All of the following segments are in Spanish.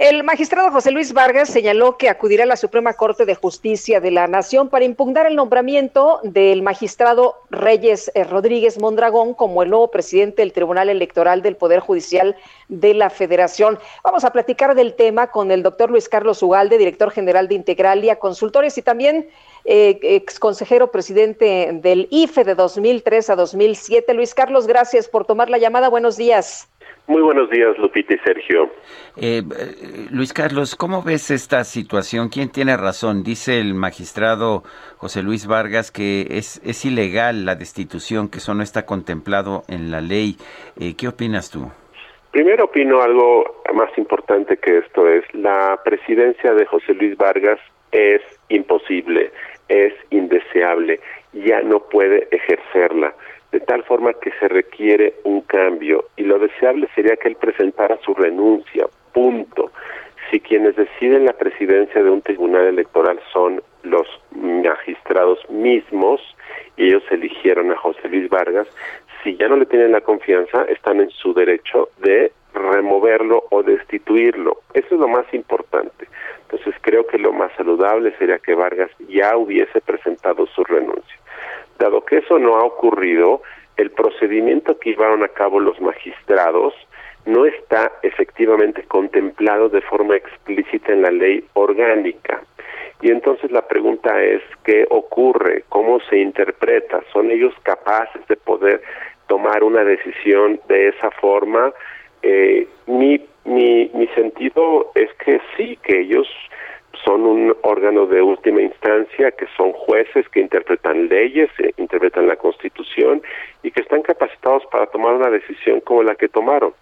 El magistrado José Luis Vargas señaló que acudirá a la Suprema Corte de Justicia de la Nación para impugnar el nombramiento del magistrado Reyes eh, Rodríguez Mondragón como el nuevo presidente del Tribunal Electoral del Poder Judicial de la Federación. Vamos a platicar del tema con el doctor Luis Carlos Ugalde, director general de Integralia Consultores y también eh, ex consejero presidente del IFE de 2003 a 2007. Luis Carlos, gracias por tomar la llamada. Buenos días. Muy buenos días, Lupita y Sergio. Eh, eh, Luis Carlos, ¿cómo ves esta situación? ¿Quién tiene razón? Dice el magistrado José Luis Vargas que es, es ilegal la destitución, que eso no está contemplado en la ley. Eh, ¿Qué opinas tú? Primero opino algo más importante que esto es, la presidencia de José Luis Vargas es imposible, es indeseable, ya no puede ejercerla de tal forma que se requiere un cambio y lo deseable sería que él presentara su renuncia, punto. Si quienes deciden la presidencia de un tribunal electoral son los magistrados mismos y ellos eligieron a José Luis Vargas, si ya no le tienen la confianza, están en su derecho de removerlo o destituirlo. Eso es lo más importante. Que lo más saludable sería que Vargas ya hubiese presentado su renuncia. Dado que eso no ha ocurrido, el procedimiento que llevaron a cabo los magistrados no está efectivamente contemplado de forma explícita en la ley orgánica. Y entonces la pregunta es, ¿qué ocurre? ¿Cómo se interpreta? ¿Son ellos capaces de poder tomar una decisión de esa forma? Eh, mi, mi, mi sentido es que sí, que ellos son un órgano de última instancia, que son jueces que interpretan leyes, eh, interpretan la Constitución y que están capacitados para tomar una decisión como la que tomaron.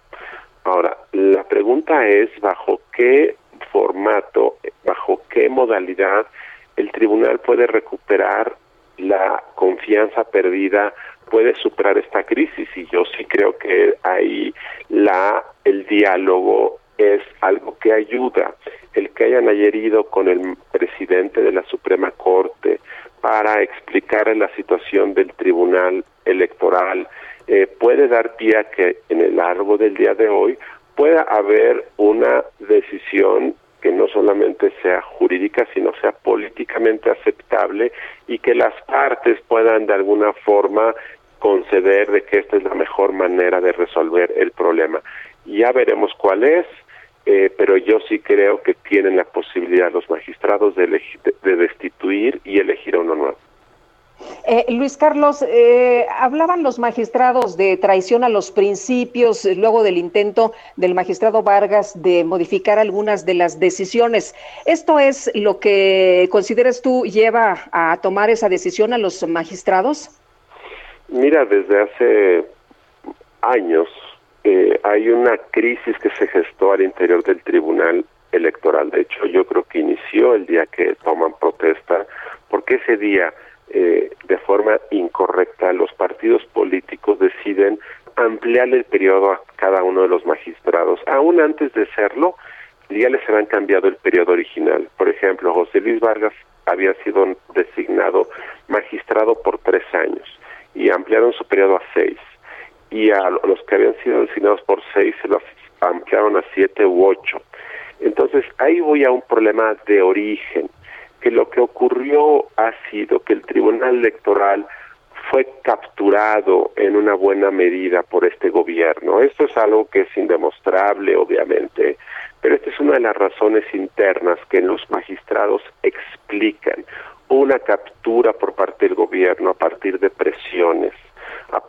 Ahora, la pregunta es bajo qué formato, bajo qué modalidad el tribunal puede recuperar la confianza perdida, puede superar esta crisis y yo sí creo que ahí la el diálogo es algo que ayuda hayan ayer ido con el presidente de la Suprema Corte para explicar la situación del Tribunal Electoral eh, puede dar pie a que en el largo del día de hoy pueda haber una decisión que no solamente sea jurídica, sino sea políticamente aceptable y que las partes puedan de alguna forma conceder de que esta es la mejor manera de resolver el problema. Ya veremos cuál es, eh, pero yo sí creo que tienen la posibilidad los magistrados de, de, destituir y elegir a uno nuevo. Eh, Luis Carlos, eh, hablaban los magistrados de traición a los principios luego del intento del magistrado Vargas de modificar algunas de las decisiones. ¿Esto es lo que consideras tú lleva a tomar esa decisión a los magistrados? Mira, desde hace años eh, hay una crisis que se gestó al interior del Tribunal Electoral. De hecho, yo creo que inició el día que toman protesta, porque ese día, eh, de forma incorrecta, los partidos políticos deciden ampliar el periodo a cada uno de los magistrados. Aún antes de serlo, ya les habían cambiado el periodo original. Por ejemplo, José Luis Vargas había sido designado magistrado por tres años y ampliaron su periodo a seis y a los que habían sido designados por seis se los ampliaron a siete u ocho. Entonces ahí voy a un problema de origen, que lo que ocurrió ha sido que el Tribunal Electoral fue capturado en una buena medida por este gobierno. Esto es algo que es indemostrable, obviamente, pero esta es una de las razones internas que los magistrados explican. Una captura por parte del gobierno a partir de presiones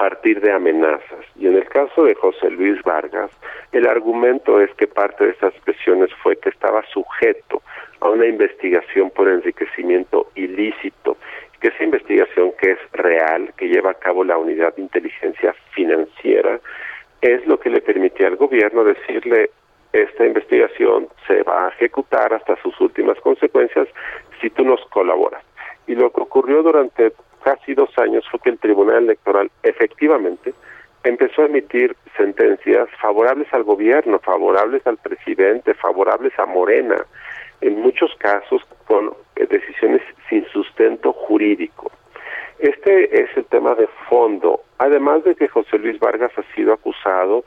partir de amenazas. Y en el caso de José Luis Vargas, el argumento es que parte de esas presiones fue que estaba sujeto a una investigación por enriquecimiento ilícito, que esa investigación que es real, que lleva a cabo la unidad de inteligencia financiera, es lo que le permitía al gobierno decirle esta investigación se va a ejecutar hasta sus últimas consecuencias si tú nos colaboras. Y lo que ocurrió durante casi dos años fue que el Tribunal Electoral efectivamente empezó a emitir sentencias favorables al gobierno, favorables al presidente, favorables a Morena, en muchos casos con decisiones sin sustento jurídico. Este es el tema de fondo, además de que José Luis Vargas ha sido acusado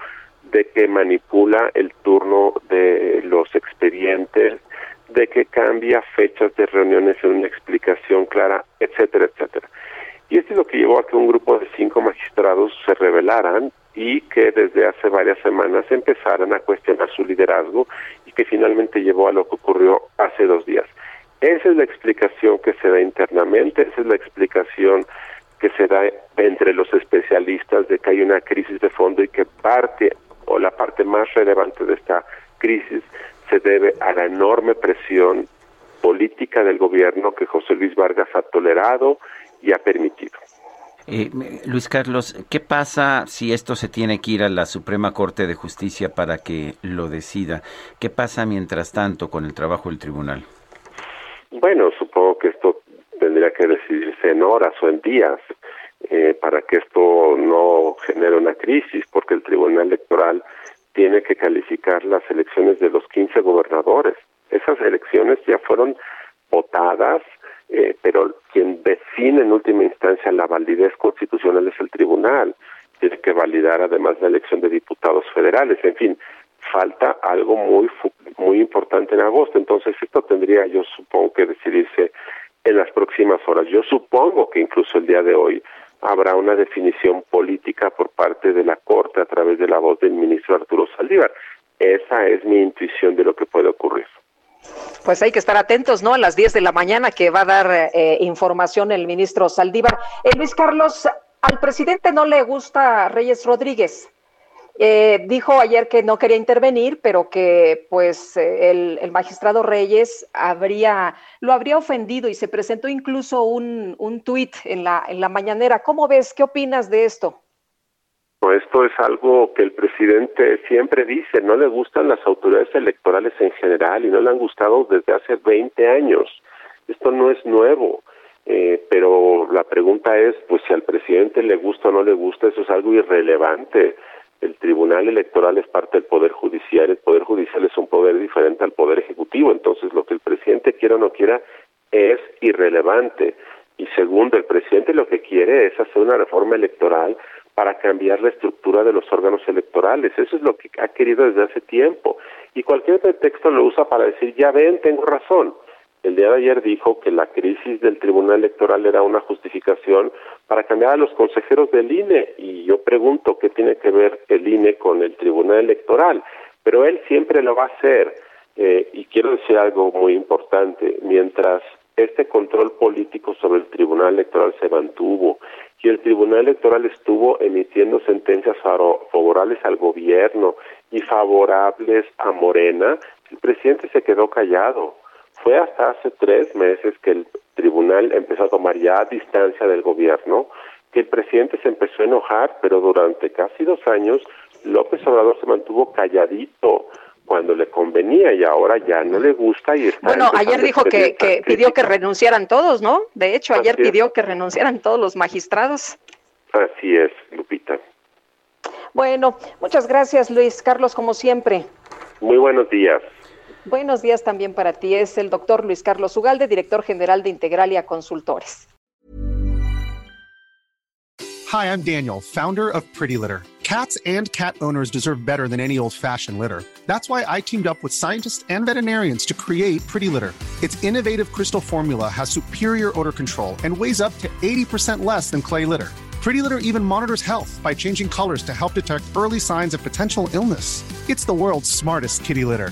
de que manipula el turno de los expedientes, de que cambia fechas de reuniones en una explicación clara, etcétera, etcétera. Y esto es lo que llevó a que un grupo de cinco magistrados se rebelaran y que desde hace varias semanas empezaran a cuestionar su liderazgo y que finalmente llevó a lo que ocurrió hace dos días. Esa es la explicación que se da internamente, esa es la explicación que se da entre los especialistas de que hay una crisis de fondo y que parte o la parte más relevante de esta crisis se debe a la enorme presión política del gobierno que José Luis Vargas ha tolerado y ha permitido. Eh, Luis Carlos, ¿qué pasa si esto se tiene que ir a la Suprema Corte de Justicia para que lo decida? ¿Qué pasa mientras tanto con el trabajo del tribunal? Bueno, supongo que esto tendría que decidirse en horas o en días eh, para que esto no genere una crisis, porque el Tribunal Electoral tiene que calificar las elecciones de los 15 gobernadores. Esas elecciones ya fueron votadas, eh, pero quien define en última instancia la validez constitucional es el tribunal. Tiene que validar además la elección de diputados federales. En fin, falta algo muy muy importante en agosto. Entonces esto tendría, yo supongo que decidirse en las próximas horas. Yo supongo que incluso el día de hoy habrá una definición política por parte de la Corte a través de la voz del ministro Arturo Saldívar. Esa es mi intuición de lo que puede ocurrir. Pues hay que estar atentos, ¿no? A las 10 de la mañana que va a dar eh, información el ministro Saldívar. Eh, Luis Carlos, al presidente no le gusta Reyes Rodríguez. Eh, dijo ayer que no quería intervenir, pero que pues el, el, magistrado Reyes habría, lo habría ofendido y se presentó incluso un, un tuit en la, en la mañanera. ¿Cómo ves? ¿Qué opinas de esto? Esto es algo que el presidente siempre dice, no le gustan las autoridades electorales en general y no le han gustado desde hace 20 años. Esto no es nuevo, eh, pero la pregunta es, pues si al presidente le gusta o no le gusta, eso es algo irrelevante. El Tribunal Electoral es parte del Poder Judicial, el Poder Judicial es un poder diferente al Poder Ejecutivo, entonces lo que el presidente quiera o no quiera es irrelevante. Y segundo, el presidente lo que quiere es hacer una reforma electoral para cambiar la estructura de los órganos electorales. Eso es lo que ha querido desde hace tiempo. Y cualquier pretexto lo usa para decir, ya ven, tengo razón. El día de ayer dijo que la crisis del Tribunal Electoral era una justificación para cambiar a los consejeros del INE. Y yo pregunto qué tiene que ver el INE con el Tribunal Electoral. Pero él siempre lo va a hacer. Eh, y quiero decir algo muy importante. Mientras este control político sobre el Tribunal Electoral se mantuvo y el Tribunal Electoral estuvo emitiendo sentencias favorables al gobierno y favorables a Morena, el presidente se quedó callado. Fue hasta hace tres meses que el tribunal empezó a tomar ya distancia del gobierno, que el presidente se empezó a enojar, pero durante casi dos años López Obrador se mantuvo calladito cuando le convenía y ahora ya no le gusta y está bueno ayer dijo que, que pidió que renunciaran todos no de hecho ayer pidió que renunciaran todos los magistrados. Así es Lupita. Bueno muchas gracias Luis. Carlos como siempre. Muy buenos días buenos días también para ti es el doctor Luis Carlos Ugalde director general de Integralia Consultores Hi I'm Daniel founder of Pretty Litter Cats and cat owners deserve better than any old fashioned litter. That's why I teamed up with scientists and veterinarians to create Pretty Litter. Its innovative crystal formula has superior odor control and weighs up to 80% less than clay litter. Pretty Litter even monitors health by changing colors to help detect early signs of potential illness. It's the world's smartest kitty litter.